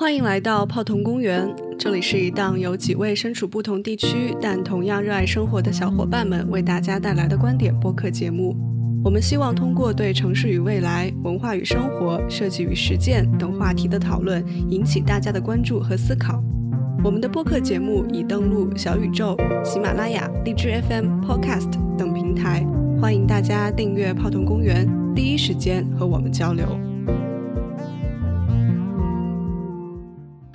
欢迎来到泡桐公园，这里是一档由几位身处不同地区但同样热爱生活的小伙伴们为大家带来的观点播客节目。我们希望通过对城市与未来、文化与生活、设计与实践等话题的讨论，引起大家的关注和思考。我们的播客节目已登录小宇宙、喜马拉雅、荔枝 FM、Podcast 等平台，欢迎大家订阅泡桐公园，第一时间和我们交流。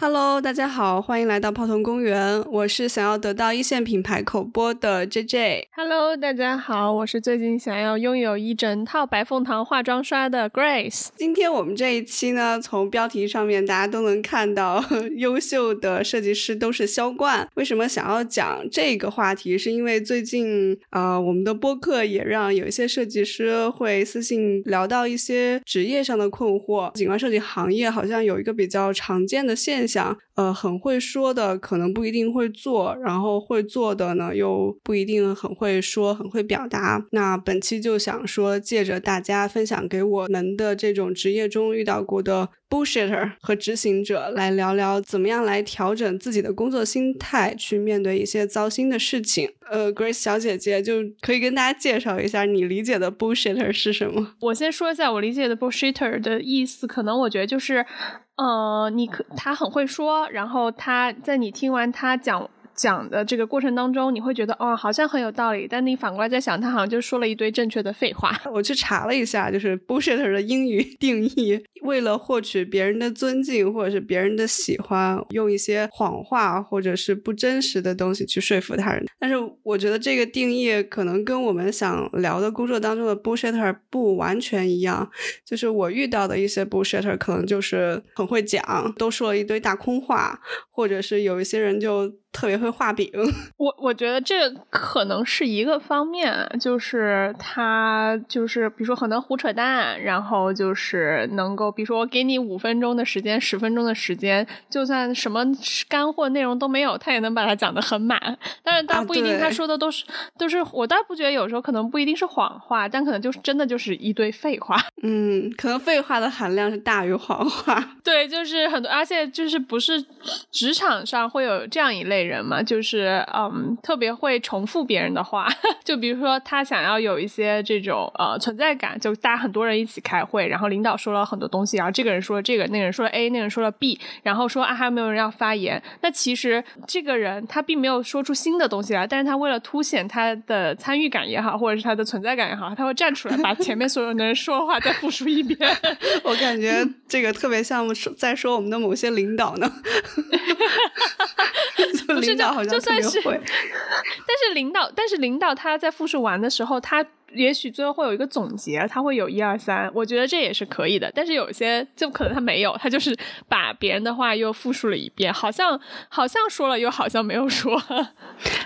Hello，大家好，欢迎来到泡桐公园。我是想要得到一线品牌口播的 JJ。Hello，大家好，我是最近想要拥有一整套白凤堂化妆刷的 Grace。今天我们这一期呢，从标题上面大家都能看到，优秀的设计师都是销冠。为什么想要讲这个话题？是因为最近呃，我们的播客也让有一些设计师会私信聊到一些职业上的困惑。景观设计行业好像有一个比较常见的现象。想，呃，很会说的可能不一定会做，然后会做的呢又不一定很会说，很会表达。那本期就想说，借着大家分享给我们的这种职业中遇到过的 bullshitter 和执行者，来聊聊怎么样来调整自己的工作心态，去面对一些糟心的事情。呃，Grace 小姐姐就可以跟大家介绍一下你理解的 bullshitter 是什么。我先说一下我理解的 bullshitter 的意思，可能我觉得就是。呃，你可他很会说，然后他在你听完他讲。讲的这个过程当中，你会觉得哦，好像很有道理，但你反过来在想，他好像就说了一堆正确的废话。我去查了一下，就是 bullshitter 的英语 定义：为了获取别人的尊敬或者是别人的喜欢，用一些谎话或者是不真实的东西去说服他人。但是我觉得这个定义可能跟我们想聊的工作当中的 bullshitter 不完全一样。就是我遇到的一些 bullshitter 可能就是很会讲，都说了一堆大空话，或者是有一些人就。特别会画饼，我我觉得这可能是一个方面，就是他就是比如说很能胡扯淡，然后就是能够比如说我给你五分钟的时间，十分钟的时间，就算什么干货内容都没有，他也能把它讲得很满。但是他不一定他说的都是都是，我倒不觉得有时候可能不一定是谎话，但可能就是真的就是一堆废话。嗯，可能废话的含量是大于谎话。对，就是很多，而且就是不是职场上会有这样一类。人嘛，就是嗯，特别会重复别人的话。就比如说，他想要有一些这种呃存在感，就大家很多人一起开会，然后领导说了很多东西，然后这个人说了这个，那个人说了 A，那个人说了 B，然后说啊还有没有人要发言？那其实这个人他并没有说出新的东西来，但是他为了凸显他的参与感也好，或者是他的存在感也好，他会站出来把前面所有的人说的话再复述一遍。我感觉这个特别像在说我们的某些领导呢。不是就就算是，但是领导，但是领导他在复述完的时候，他也许最后会有一个总结，他会有一二三，我觉得这也是可以的。但是有些就可能他没有，他就是把别人的话又复述了一遍，好像好像说了，又好像没有说。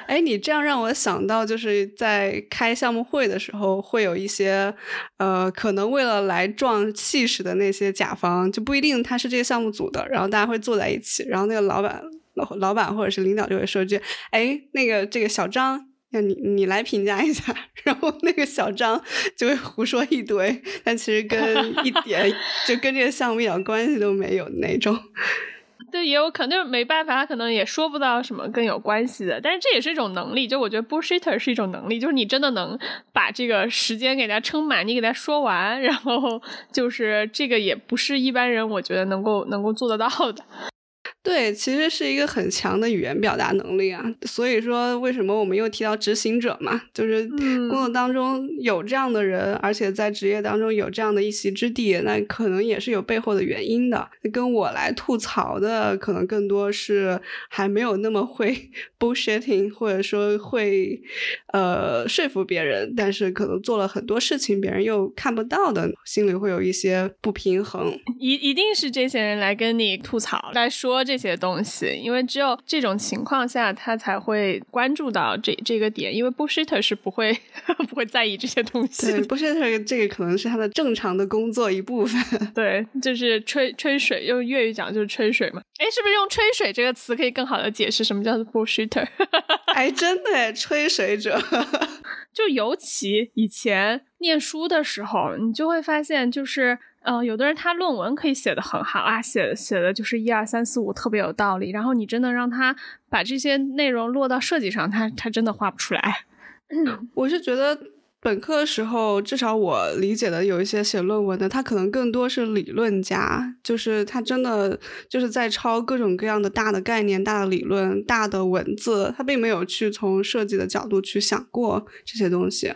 哎，你这样让我想到，就是在开项目会的时候，会有一些呃，可能为了来壮气势的那些甲方，就不一定他是这个项目组的，然后大家会坐在一起，然后那个老板。老老板或者是领导就会说句：“哎，那个这个小张，要你你来评价一下。”然后那个小张就会胡说一堆，但其实跟一 点就跟这个项目一点关系都没有那种。对，也有可能就没办法，他可能也说不到什么更有关系的。但是这也是一种能力，就我觉得 bullshitter 是一种能力，就是你真的能把这个时间给他撑满，你给他说完，然后就是这个也不是一般人我觉得能够能够做得到的。对，其实是一个很强的语言表达能力啊。所以说，为什么我们又提到执行者嘛？就是工作当中有这样的人，而且在职业当中有这样的一席之地，那可能也是有背后的原因的。跟我来吐槽的，可能更多是还没有那么会 bullshitting，或者说会呃说服别人，但是可能做了很多事情别人又看不到的，心里会有一些不平衡。一一定是这些人来跟你吐槽，来说这。这些东西，因为只有这种情况下，他才会关注到这这个点。因为 bullshitter 是不会 不会在意这些东西。对，bullshitter 这个可能是他的正常的工作一部分。对，就是吹吹水，用粤语讲就是吹水嘛。哎，是不是用吹水这个词可以更好的解释什么叫做 bullshitter？哎，真的，吹水者。就尤其以前念书的时候，你就会发现，就是。嗯，有的人他论文可以写的很好啊，写写的就是一二三四五特别有道理，然后你真的让他把这些内容落到设计上，他他真的画不出来。我是觉得。本科的时候，至少我理解的有一些写论文的，他可能更多是理论家，就是他真的就是在抄各种各样的大的概念、大的理论、大的文字，他并没有去从设计的角度去想过这些东西。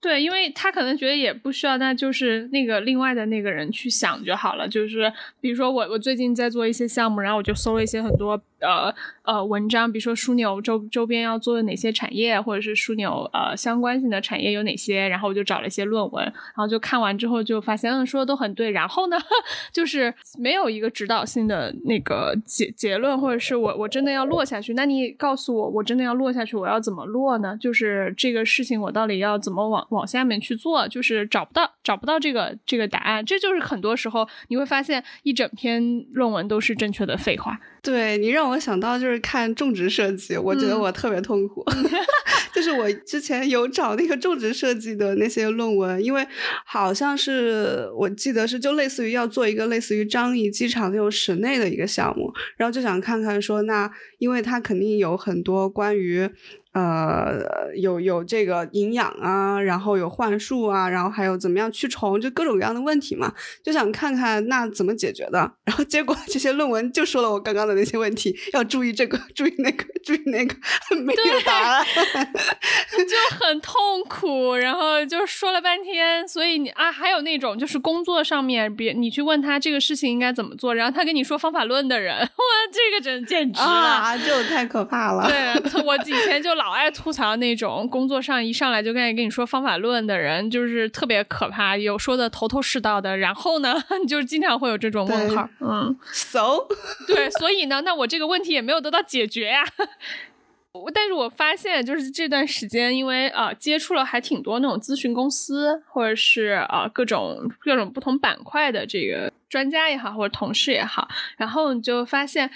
对，因为他可能觉得也不需要，那就是那个另外的那个人去想就好了。就是比如说我，我最近在做一些项目，然后我就搜了一些很多。呃呃，文章，比如说枢纽周周边要做哪些产业，或者是枢纽呃相关性的产业有哪些，然后我就找了一些论文，然后就看完之后就发现，嗯，说的都很对。然后呢，就是没有一个指导性的那个结结论，或者是我我真的要落下去，那你告诉我，我真的要落下去，我要怎么落呢？就是这个事情我到底要怎么往往下面去做？就是找不到找不到这个这个答案，这就是很多时候你会发现一整篇论文都是正确的废话。对你让我想到就是看种植设计，我觉得我特别痛苦。就是我之前有找那个种植设计的那些论文，因为好像是我记得是就类似于要做一个类似于张掖机场那种室内的一个项目，然后就想看看说那，因为它肯定有很多关于。呃，有有这个营养啊，然后有幻术啊，然后还有怎么样驱虫，就各种各样的问题嘛，就想看看那怎么解决的。然后结果这些论文就说了我刚刚的那些问题，要注意这个，注意那个，注意那个，没有答案，就 很痛苦。然后就说了半天，所以你啊，还有那种就是工作上面，别你去问他这个事情应该怎么做，然后他跟你说方法论的人，哇，这个真简直啊，就太可怕了。对，我以前就老。爱吐槽那种工作上一上来就跟跟你说方法论的人，就是特别可怕，有说的头头是道的。然后呢，就是经常会有这种问号。嗯，so 对，所以呢，那我这个问题也没有得到解决呀。但是我发现，就是这段时间，因为啊，接触了还挺多那种咨询公司，或者是啊各种各种不同板块的这个专家也好，或者同事也好，然后你就发现。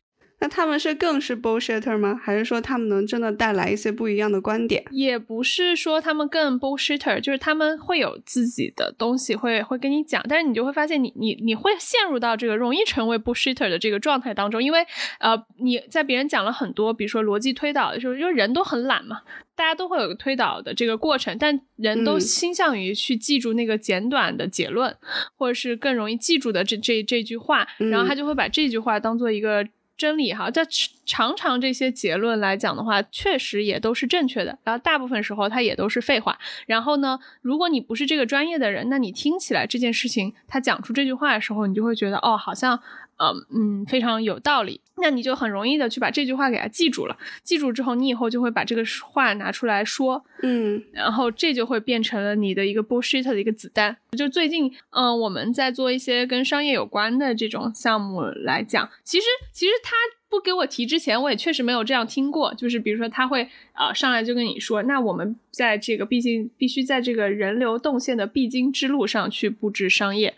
那他们是更是 bullshitter 吗？还是说他们能真的带来一些不一样的观点？也不是说他们更 bullshitter，就是他们会有自己的东西会会跟你讲，但是你就会发现你你你会陷入到这个容易成为 bullshitter 的这个状态当中，因为呃你在别人讲了很多，比如说逻辑推导的时候，因为人都很懒嘛，大家都会有个推导的这个过程，但人都倾向于去记住那个简短的结论，或者是更容易记住的这这这句话，然后他就会把这句话当做一个。真理哈，这常常这些结论来讲的话，确实也都是正确的。然后大部分时候它也都是废话。然后呢，如果你不是这个专业的人，那你听起来这件事情他讲出这句话的时候，你就会觉得哦，好像。嗯嗯，非常有道理。那你就很容易的去把这句话给它记住了。记住之后，你以后就会把这个话拿出来说。嗯，然后这就会变成了你的一个 bullshit 的一个子弹。就最近，嗯，我们在做一些跟商业有关的这种项目来讲，其实其实他不给我提之前，我也确实没有这样听过。就是比如说他会啊上来就跟你说，那我们在这个毕竟必须在这个人流动线的必经之路上去布置商业，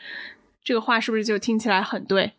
这个话是不是就听起来很对？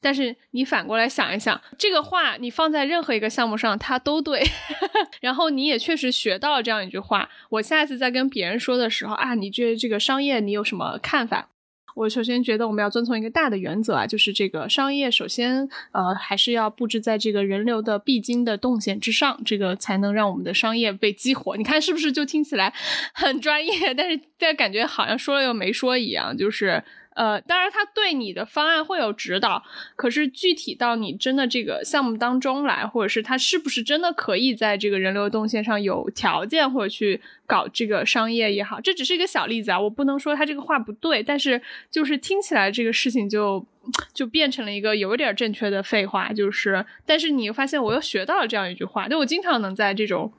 但是你反过来想一想，这个话你放在任何一个项目上，它都对。然后你也确实学到了这样一句话。我下次再跟别人说的时候啊，你觉得这个商业你有什么看法？我首先觉得我们要遵从一个大的原则啊，就是这个商业首先呃还是要布置在这个人流的必经的动线之上，这个才能让我们的商业被激活。你看是不是就听起来很专业，但是但感觉好像说了又没说一样，就是。呃，当然，他对你的方案会有指导，可是具体到你真的这个项目当中来，或者是他是不是真的可以在这个人流动线上有条件或者去搞这个商业也好，这只是一个小例子啊，我不能说他这个话不对，但是就是听起来这个事情就就变成了一个有点正确的废话，就是，但是你发现我又学到了这样一句话，就我经常能在这种。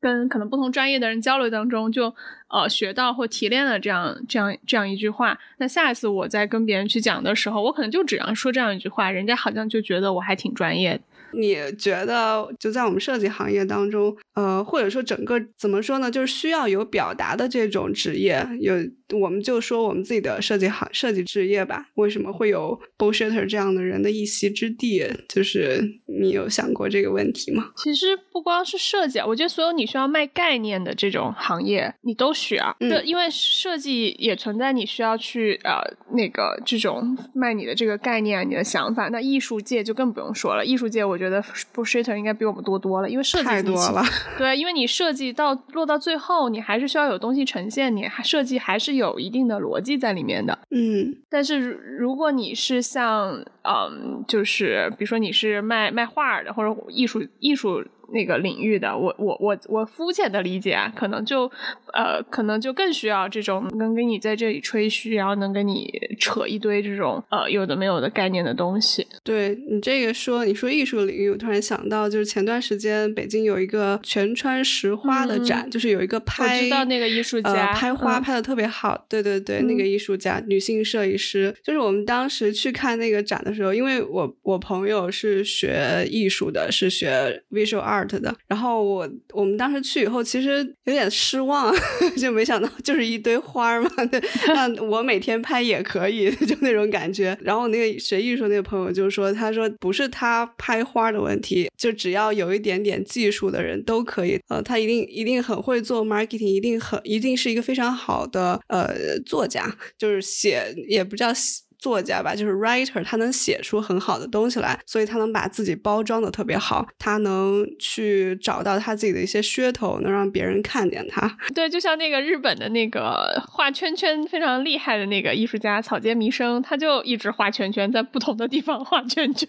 跟可能不同专业的人交流当中，就呃学到或提炼了这样这样这样一句话。那下一次我在跟别人去讲的时候，我可能就只要说这样一句话，人家好像就觉得我还挺专业。你觉得就在我们设计行业当中，呃，或者说整个怎么说呢，就是需要有表达的这种职业，有我们就说我们自己的设计行设计职业吧，为什么会有 bullshitter 这样的人的一席之地？就是你有想过这个问题吗？其实不光是设计，我觉得所有你需要卖概念的这种行业，你都需要。对，因为设计也存在你需要去呃那个这种卖你的这个概念、你的想法。那艺术界就更不用说了，艺术界我觉得 bullshitter 应该比我们多多了，因为设计太多了。对，因为你设计到落到最后，你还是需要有东西呈现，你还设计还是有一定的逻辑在里面的。嗯，但是如果你是像嗯，就是比如说你是卖卖画的或者艺术艺术。那个领域的，我我我我肤浅的理解啊，可能就呃，可能就更需要这种能给你在这里吹嘘，然后能跟你扯一堆这种呃有的没有的概念的东西。对你这个说，你说艺术领域，我突然想到，就是前段时间北京有一个全川石花的展，就是有一个拍，我知道那个艺术家拍花拍的特别好，对对对，那个艺术家女性摄影师，就是我们当时去看那个展的时候，因为我我朋友是学艺术的，是学 visual art。的，然后我我们当时去以后，其实有点失望，就没想到就是一堆花嘛。那我每天拍也可以，就那种感觉。然后那个学艺术那个朋友就说，他说不是他拍花的问题，就只要有一点点技术的人都可以。呃，他一定一定很会做 marketing，一定很一定是一个非常好的呃作家，就是写也不叫写。作家吧，就是 writer，他能写出很好的东西来，所以他能把自己包装的特别好，他能去找到他自己的一些噱头，能让别人看见他。对，就像那个日本的那个画圈圈非常厉害的那个艺术家草间弥生，他就一直画圈圈，在不同的地方画圈圈，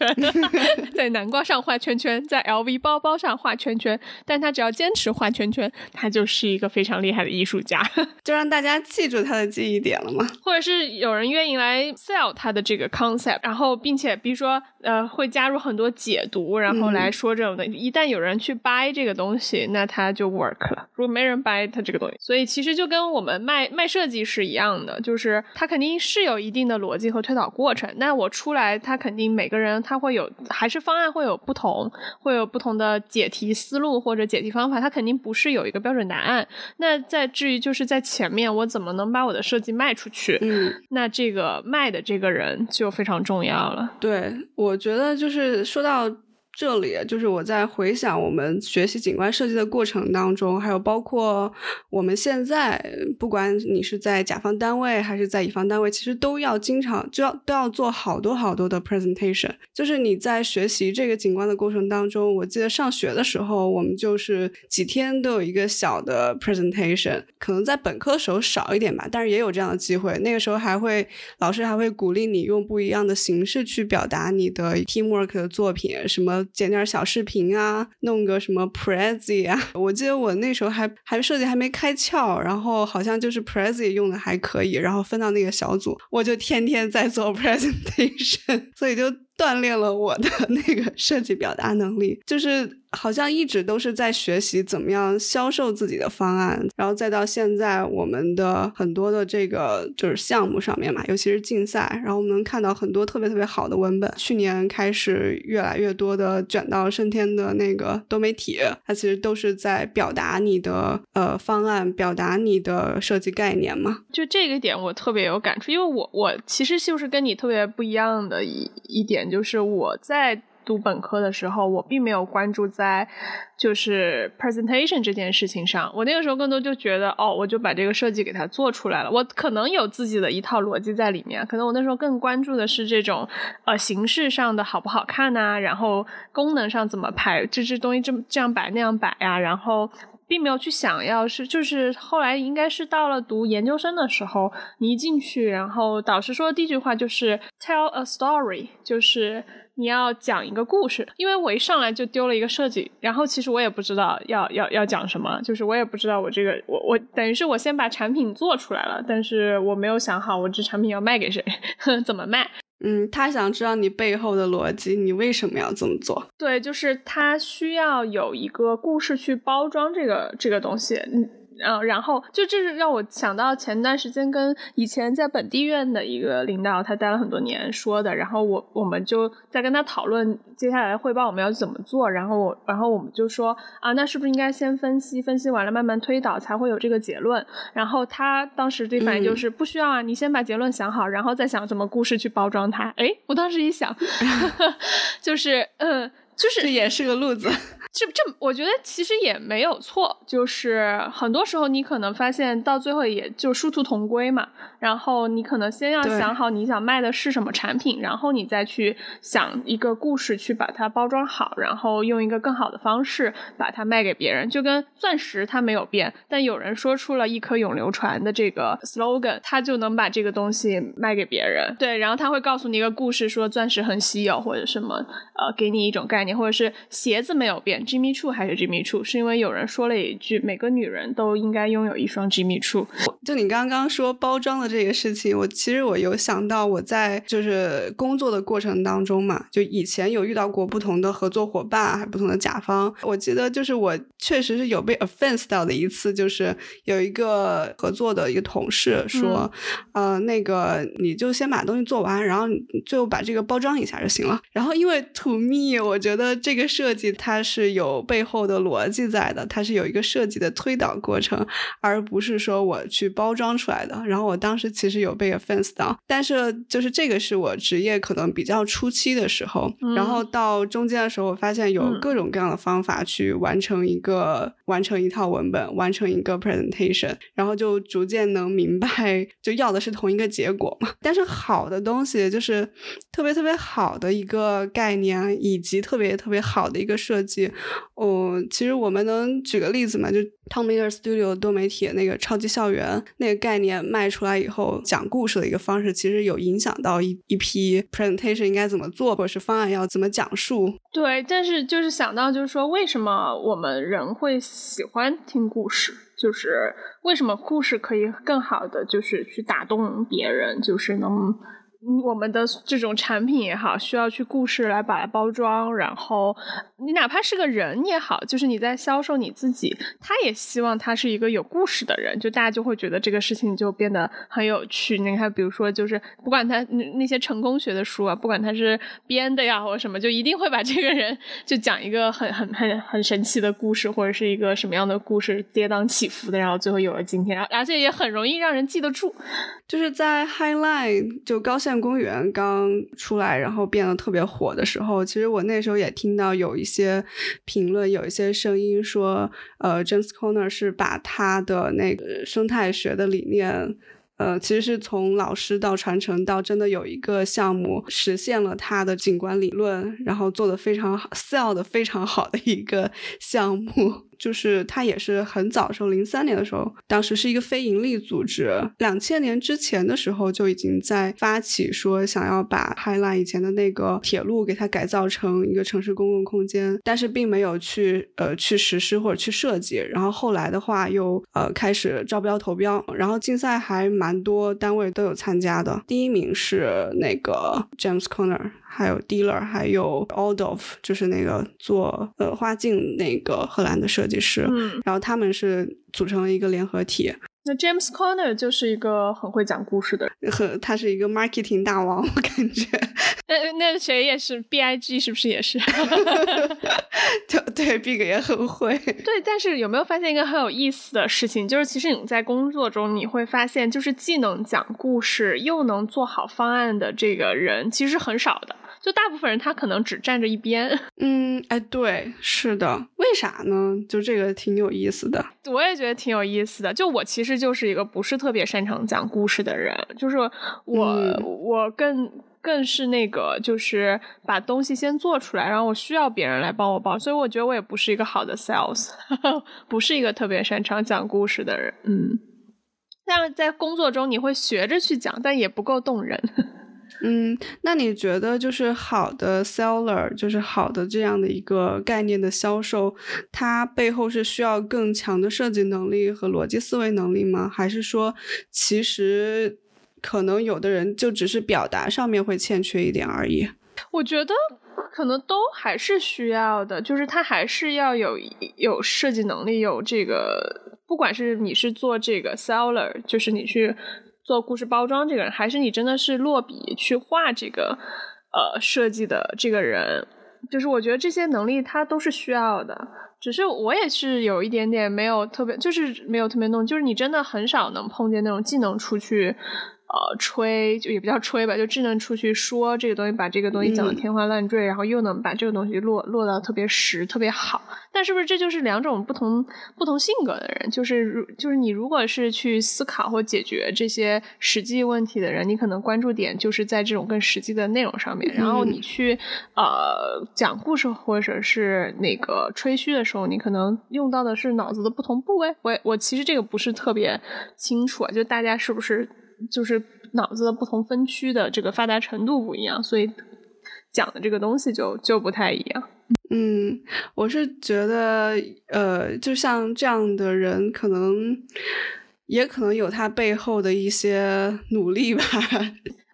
在南瓜上画圈圈，在 LV 包包上画圈圈，但他只要坚持画圈圈，他就是一个非常厉害的艺术家，就让大家记住他的记忆点了吗？或者是有人愿意来 sell。他的这个 concept，然后并且比如说呃会加入很多解读，然后来说这种的。一旦有人去 buy 这个东西，那它就 work 了。如果没人 buy 它这个东西，所以其实就跟我们卖卖设计是一样的，就是它肯定是有一定的逻辑和推导过程。那我出来，它肯定每个人他会有，还是方案会有不同，会有不同的解题思路或者解题方法，它肯定不是有一个标准答案。那在至于就是在前面我怎么能把我的设计卖出去？嗯，那这个卖的。这这个人就非常重要了。对，我觉得就是说到。这里就是我在回想我们学习景观设计的过程当中，还有包括我们现在，不管你是在甲方单位还是在乙方单位，其实都要经常就要都要做好多好多的 presentation。就是你在学习这个景观的过程当中，我记得上学的时候，我们就是几天都有一个小的 presentation，可能在本科的时候少一点吧，但是也有这样的机会。那个时候还会老师还会鼓励你用不一样的形式去表达你的 teamwork 的作品，什么。剪点小视频啊，弄个什么 Prezi 啊，我记得我那时候还还设计还没开窍，然后好像就是 Prezi 用的还可以，然后分到那个小组，我就天天在做 presentation，所以就锻炼了我的 那个设计表达能力，就是。好像一直都是在学习怎么样销售自己的方案，然后再到现在我们的很多的这个就是项目上面嘛，尤其是竞赛，然后我们能看到很多特别特别好的文本。去年开始越来越多的卷到升天的那个多媒体，它其实都是在表达你的呃方案，表达你的设计概念嘛。就这个点我特别有感触，因为我我其实就是跟你特别不一样的一一点，就是我在。读本科的时候，我并没有关注在就是 presentation 这件事情上。我那个时候更多就觉得，哦，我就把这个设计给它做出来了。我可能有自己的一套逻辑在里面。可能我那时候更关注的是这种呃形式上的好不好看呐，然后功能上怎么排，这这东西这么这样摆那样摆呀。然后并没有去想要是就是后来应该是到了读研究生的时候，你一进去，然后导师说的第一句话就是 tell a story，就是。你要讲一个故事，因为我一上来就丢了一个设计，然后其实我也不知道要要要讲什么，就是我也不知道我这个我我等于是我先把产品做出来了，但是我没有想好我这产品要卖给谁，怎么卖。嗯，他想知道你背后的逻辑，你为什么要这么做？对，就是他需要有一个故事去包装这个这个东西。嗯。嗯，然后就这是让我想到前段时间跟以前在本地院的一个领导，他待了很多年说的，然后我我们就在跟他讨论接下来汇报我们要怎么做，然后我然后我们就说啊，那是不是应该先分析，分析完了慢慢推导才会有这个结论？然后他当时这反应就是不需要啊，你先把结论想好，然后再想怎么故事去包装它。哎，我当时一想，就是嗯，就是这也是个路子。这 这，我觉得其实也没有错，就是很多时候你可能发现到最后也就殊途同归嘛。然后你可能先要想好你想卖的是什么产品，然后你再去想一个故事去把它包装好，然后用一个更好的方式把它卖给别人。就跟钻石它没有变，但有人说出了一颗永流传的这个 slogan，他就能把这个东西卖给别人。对，然后他会告诉你一个故事，说钻石很稀有或者什么，呃，给你一种概念，或者是鞋子没有变，Jimmy Choo 还是 Jimmy Choo，是因为有人说了一句，每个女人都应该拥有一双 Jimmy Choo。就你刚刚说包装的。这个事情，我其实我有想到，我在就是工作的过程当中嘛，就以前有遇到过不同的合作伙伴，还不同的甲方。我记得就是我确实是有被 offense 到的一次，就是有一个合作的一个同事说，呃，那个你就先把东西做完，然后最后把这个包装一下就行了。然后因为 to me，我觉得这个设计它是有背后的逻辑在的，它是有一个设计的推导过程，而不是说我去包装出来的。然后我当时。其实有被 offense 到，但是就是这个是我职业可能比较初期的时候，然后到中间的时候，我发现有各种各样的方法去完成一个完成一套文本，完成一个 presentation，然后就逐渐能明白，就要的是同一个结果嘛。但是好的东西就是特别特别好的一个概念，以及特别特别特别好的一个设计。哦，其实我们能举个例子嘛？就 Tom Miller Studio 多媒体那个超级校园那个概念卖出来以后，讲故事的一个方式，其实有影响到一一批 presentation 应该怎么做，或者是方案要怎么讲述。对，但是就是想到，就是说，为什么我们人会喜欢听故事？就是为什么故事可以更好的就是去打动别人，就是能。我们的这种产品也好，需要去故事来把它包装，然后你哪怕是个人也好，就是你在销售你自己，他也希望他是一个有故事的人，就大家就会觉得这个事情就变得很有趣。你看，比如说，就是不管他那那些成功学的书啊，不管他是编的呀或者什么，就一定会把这个人就讲一个很很很很神奇的故事，或者是一个什么样的故事跌宕起伏的，然后最后有了今天，然后而且也很容易让人记得住。就是在 Highline 就高线公园刚出来，然后变得特别火的时候，其实我那时候也听到有一一些评论，有一些声音说，呃，James Conner 是把他的那个生态学的理念，呃，其实是从老师到传承到真的有一个项目实现了他的景观理论，然后做的非常好，sell 的非常好的一个项目。就是他也是很早时候，零三年的时候，当时是一个非盈利组织。两千年之前的时候就已经在发起说想要把 Highline 以前的那个铁路给它改造成一个城市公共空间，但是并没有去呃去实施或者去设计。然后后来的话又呃开始招标投标，然后竞赛还蛮多单位都有参加的。第一名是那个 James Corner。还有 Dealer，还有 Aldolf，就是那个做呃花镜那个荷兰的设计计师，嗯，然后他们是组成了一个联合体。那 James Corner 就是一个很会讲故事的人，和他是一个 marketing 大王，我感觉。那那谁也是 Big 是不是也是？就对，Big 也很会。对，但是有没有发现一个很有意思的事情？就是其实你在工作中你会发现，就是既能讲故事又能做好方案的这个人，其实很少的。就大部分人他可能只站着一边，嗯，哎，对，是的，为啥呢？就这个挺有意思的，我也觉得挺有意思的。就我其实就是一个不是特别擅长讲故事的人，就是我我更更是那个就是把东西先做出来，然后我需要别人来帮我包，所以我觉得我也不是一个好的 sales，不是一个特别擅长讲故事的人，嗯。但是在工作中你会学着去讲，但也不够动人。嗯，那你觉得就是好的 seller，就是好的这样的一个概念的销售，它背后是需要更强的设计能力和逻辑思维能力吗？还是说，其实可能有的人就只是表达上面会欠缺一点而已？我觉得可能都还是需要的，就是他还是要有有设计能力，有这个，不管是你是做这个 seller，就是你去。做故事包装这个人，还是你真的是落笔去画这个，呃，设计的这个人，就是我觉得这些能力他都是需要的。只是我也是有一点点没有特别，就是没有特别弄，就是你真的很少能碰见那种既能出去，呃吹，就也不叫吹吧，就智能出去说这个东西，把这个东西讲的天花乱坠，然后又能把这个东西落落到特别实、特别好。但是不是这就是两种不同不同性格的人？就是如就是你如果是去思考或解决这些实际问题的人，你可能关注点就是在这种更实际的内容上面。然后你去呃讲故事或者是那个吹嘘的时候，你可能用到的是脑子的不同部位。我我其实这个不是特别清楚啊，就大家是不是？就是脑子的不同分区的这个发达程度不一样，所以讲的这个东西就就不太一样。嗯，我是觉得，呃，就像这样的人，可能也可能有他背后的一些努力吧。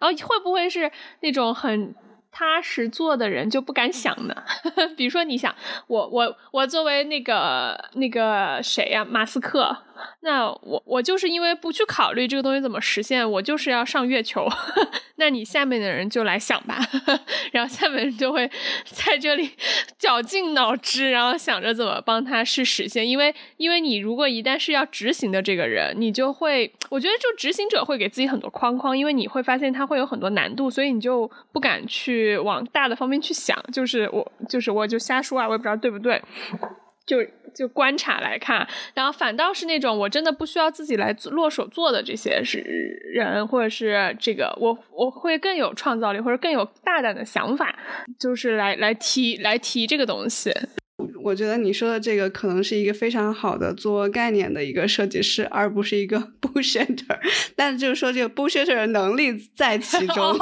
然 后会不会是那种很踏实做的人就不敢想呢？比如说，你想我我我作为那个那个谁呀，马斯克。那我我就是因为不去考虑这个东西怎么实现，我就是要上月球。那你下面的人就来想吧，然后下面人就会在这里绞尽脑汁，然后想着怎么帮他去实现。因为因为你如果一旦是要执行的这个人，你就会我觉得就执行者会给自己很多框框，因为你会发现他会有很多难度，所以你就不敢去去往大的方面去想。就是我就是我就瞎说啊，我也不知道对不对。就就观察来看，然后反倒是那种我真的不需要自己来落手做的这些是人，或者是这个我我会更有创造力，或者更有大胆的想法，就是来来提来提这个东西。我觉得你说的这个可能是一个非常好的做概念的一个设计师，而不是一个 bullshitter。但就是说这个 bullshitter 的能力在其 中，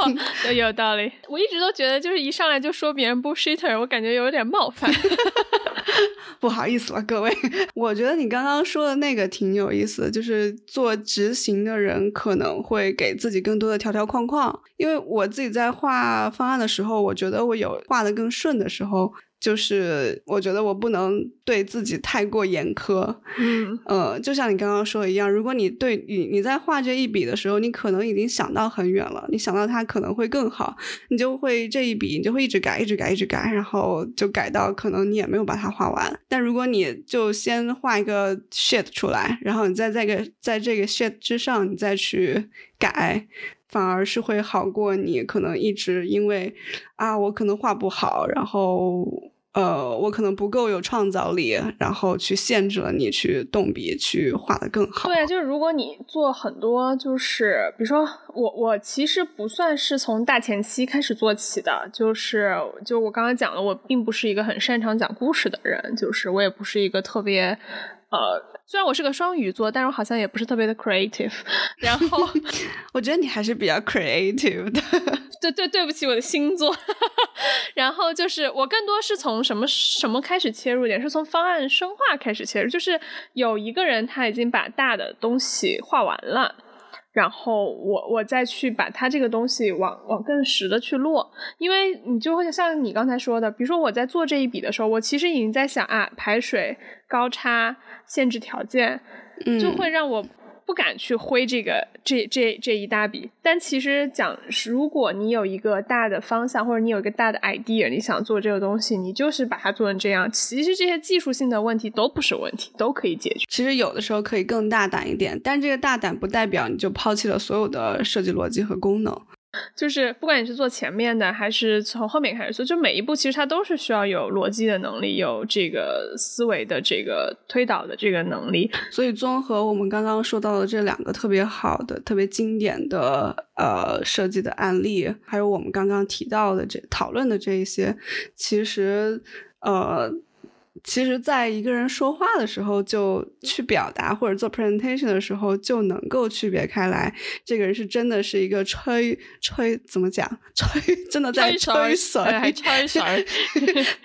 有道理。我一直都觉得，就是一上来就说别人 bullshitter，我感觉有点冒犯。不好意思了，各位。我觉得你刚刚说的那个挺有意思的，就是做执行的人可能会给自己更多的条条框框。因为我自己在画方案的时候，我觉得我有画的更顺的时候。就是我觉得我不能对自己太过严苛，嗯，呃，就像你刚刚说的一样，如果你对你你在画这一笔的时候，你可能已经想到很远了，你想到它可能会更好，你就会这一笔你就会一直改，一直改，一直改，然后就改到可能你也没有把它画完。但如果你就先画一个 shit 出来，然后你再在个在这个 shit 之上，你再去改。反而是会好过你可能一直因为啊，我可能画不好，然后呃，我可能不够有创造力，然后去限制了你去动笔去画的更好。对，就是如果你做很多，就是比如说我我其实不算是从大前期开始做起的，就是就我刚刚讲了，我并不是一个很擅长讲故事的人，就是我也不是一个特别呃。虽然我是个双鱼座，但是我好像也不是特别的 creative。然后 我觉得你还是比较 creative 的。对对，对不起我的星座。然后就是我更多是从什么什么开始切入点，是从方案深化开始切入。就是有一个人他已经把大的东西画完了，然后我我再去把它这个东西往往更实的去落。因为你就会像你刚才说的，比如说我在做这一笔的时候，我其实已经在想啊，排水高差。限制条件，就会让我不敢去挥这个这这这一大笔。但其实讲，如果你有一个大的方向，或者你有一个大的 idea，你想做这个东西，你就是把它做成这样。其实这些技术性的问题都不是问题，都可以解决。其实有的时候可以更大胆一点，但这个大胆不代表你就抛弃了所有的设计逻辑和功能。就是不管你是做前面的，还是从后面开始做，就每一步其实它都是需要有逻辑的能力，有这个思维的这个推导的这个能力。所以综合我们刚刚说到的这两个特别好的、特别经典的呃设计的案例，还有我们刚刚提到的这讨论的这一些，其实呃。其实，在一个人说话的时候，就去表达或者做 presentation 的时候，就能够区别开来，这个人是真的是一个吹吹怎么讲，吹真的在吹水，还。吹水，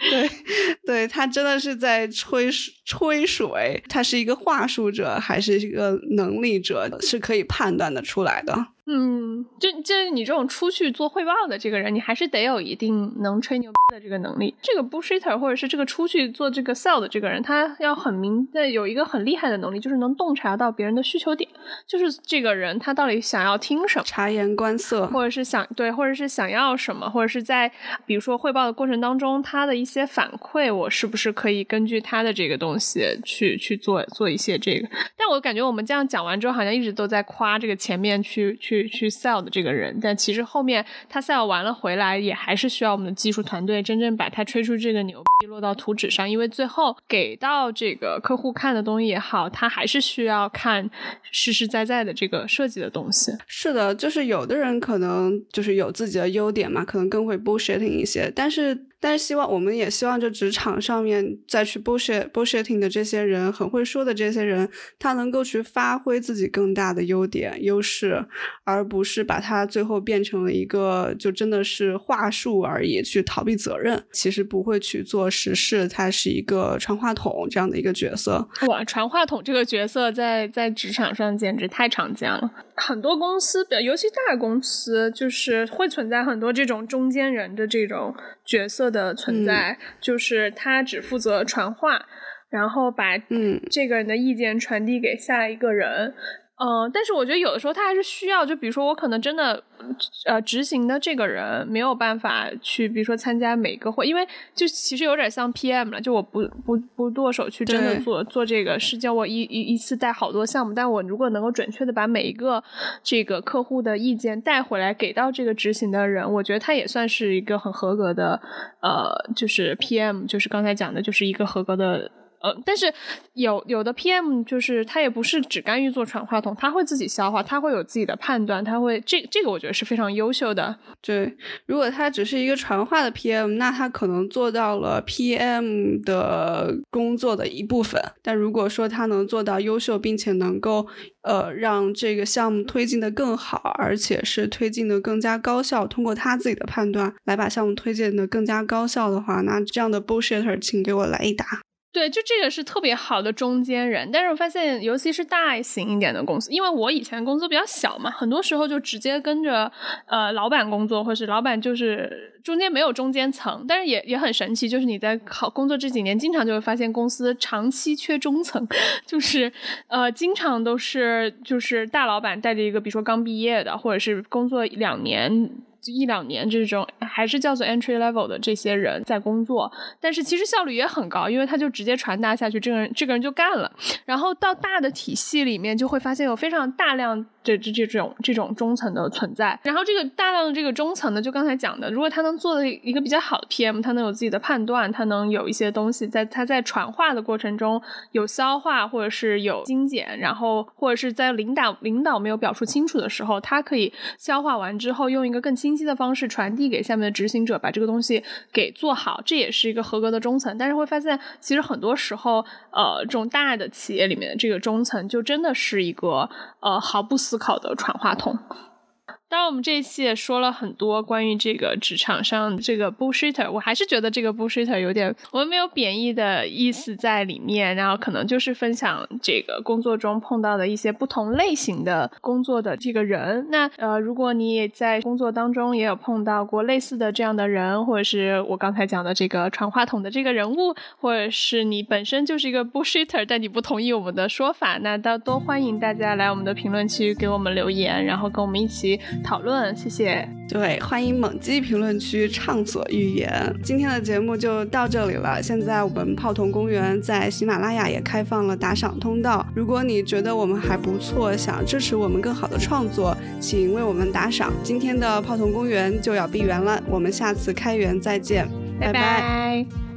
对 对，他真的是在吹吹水，他是一个话术者还是一个能力者，是可以判断的出来的。嗯，就就你这种出去做汇报的这个人，你还是得有一定能吹牛的这个能力。这个 bullshitter 或者是这个出去做这个 sell 的这个人，他要很明的有一个很厉害的能力，就是能洞察到别人的需求点，就是这个人他到底想要听什么，察言观色，或者是想对，或者是想要什么，或者是在比如说汇报的过程当中，他的一些反馈，我是不是可以根据他的这个东西去去做做一些这个？但我感觉我们这样讲完之后，好像一直都在夸这个前面去去。去去 sell 的这个人，但其实后面他 sell 完了回来，也还是需要我们的技术团队真正把他吹出这个牛逼落到图纸上，因为最后给到这个客户看的东西也好，他还是需要看实实在在的这个设计的东西。是的，就是有的人可能就是有自己的优点嘛，可能更会 bullshitting 一些，但是。但是希望我们也希望，就职场上面再去 bullshit bullshitting 的这些人，很会说的这些人，他能够去发挥自己更大的优点优势，而不是把他最后变成了一个就真的是话术而已，去逃避责任。其实不会去做实事，他是一个传话筒这样的一个角色。哇，传话筒这个角色在在职场上简直太常见了。很多公司，尤其大公司，就是会存在很多这种中间人的这种角色。的存在就是他只负责传话，然后把嗯这个人的意见传递给下一个人。嗯，但是我觉得有的时候他还是需要，就比如说我可能真的，呃，执行的这个人没有办法去，比如说参加每个会，因为就其实有点像 PM 了，就我不不不剁手去真的做做这个，是叫我一一一次带好多项目，但我如果能够准确的把每一个这个客户的意见带回来给到这个执行的人，我觉得他也算是一个很合格的，呃，就是 PM，就是刚才讲的，就是一个合格的。呃，但是有有的 PM 就是他也不是只干预做传话筒，他会自己消化，他会有自己的判断，他会这这个我觉得是非常优秀的。对，如果他只是一个传话的 PM，那他可能做到了 PM 的工作的一部分。但如果说他能做到优秀，并且能够呃让这个项目推进的更好，而且是推进的更加高效，通过他自己的判断来把项目推进的更加高效的话，那这样的 bullshitter，请给我来一打。对，就这个是特别好的中间人，但是我发现，尤其是大型一点的公司，因为我以前工作比较小嘛，很多时候就直接跟着呃老板工作，或是老板就是中间没有中间层，但是也也很神奇，就是你在考工作这几年，经常就会发现公司长期缺中层，就是呃经常都是就是大老板带着一个比如说刚毕业的，或者是工作两年。一两年这种还是叫做 entry level 的这些人在工作，但是其实效率也很高，因为他就直接传达下去，这个人这个人就干了。然后到大的体系里面，就会发现有非常大量。这这这种这种中层的存在，然后这个大量的这个中层呢，就刚才讲的，如果他能做的一个比较好的 PM，他能有自己的判断，他能有一些东西在他在传话的过程中有消化或者是有精简，然后或者是在领导领导没有表述清楚的时候，他可以消化完之后，用一个更清清晰的方式传递给下面的执行者，把这个东西给做好，这也是一个合格的中层。但是会发现，其实很多时候，呃，这种大的企业里面的这个中层，就真的是一个呃毫不。思考的传话筒。当然，我们这一期也说了很多关于这个职场上这个 bullshitter，我还是觉得这个 bullshitter 有点，我们没有贬义的意思在里面，然后可能就是分享这个工作中碰到的一些不同类型的工作的这个人。那呃，如果你也在工作当中也有碰到过类似的这样的人，或者是我刚才讲的这个传话筒的这个人物，或者是你本身就是一个 bullshitter，但你不同意我们的说法，那都都欢迎大家来我们的评论区给我们留言，然后跟我们一起。讨论，谢谢。对，欢迎猛击评论区畅所欲言。今天的节目就到这里了。现在我们泡桐公园在喜马拉雅也开放了打赏通道。如果你觉得我们还不错，想支持我们更好的创作，请为我们打赏。今天的泡桐公园就要闭园了，我们下次开园再见，拜拜。